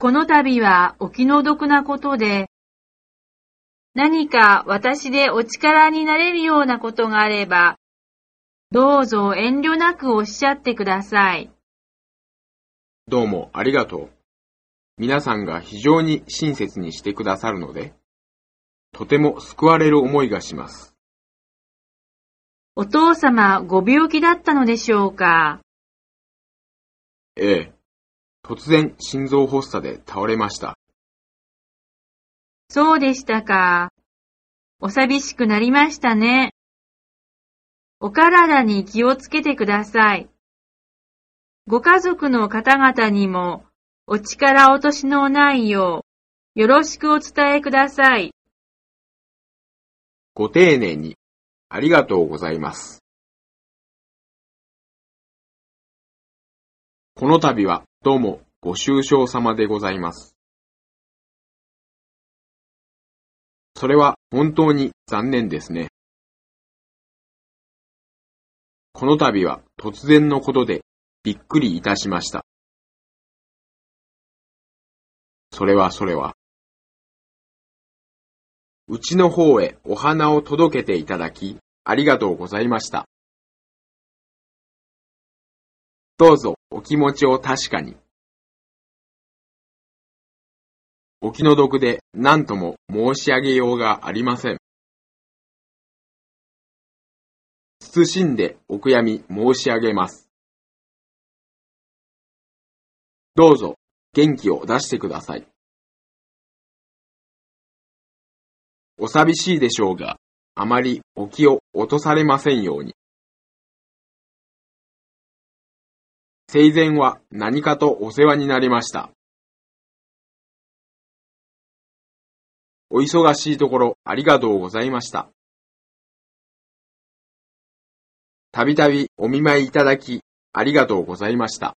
この度はお気の毒なことで、何か私でお力になれるようなことがあれば、どうぞ遠慮なくおっしゃってください。どうもありがとう。皆さんが非常に親切にしてくださるので、とても救われる思いがします。お父様ご病気だったのでしょうか？ええ。突然心臓発作で倒れました。そうでしたか。お寂しくなりましたね。お体に気をつけてください。ご家族の方々にもお力落としのないようよろしくお伝えください。ご丁寧にありがとうございます。この度はどうもご愁傷様でございます。それは本当に残念ですね。この度は突然のことでびっくりいたしました。それはそれは。うちの方へお花を届けていただき、ありがとうございました。どうぞお気持ちを確かに。お気の毒で何とも申し上げようがありません。謹んでお悔やみ申し上げます。どうぞ元気を出してください。お寂しいでしょうが、あまりお気を落とされませんように。生前は何かとお世話になりました。お忙しいところありがとうございました。たびたびお見舞いいただきありがとうございました。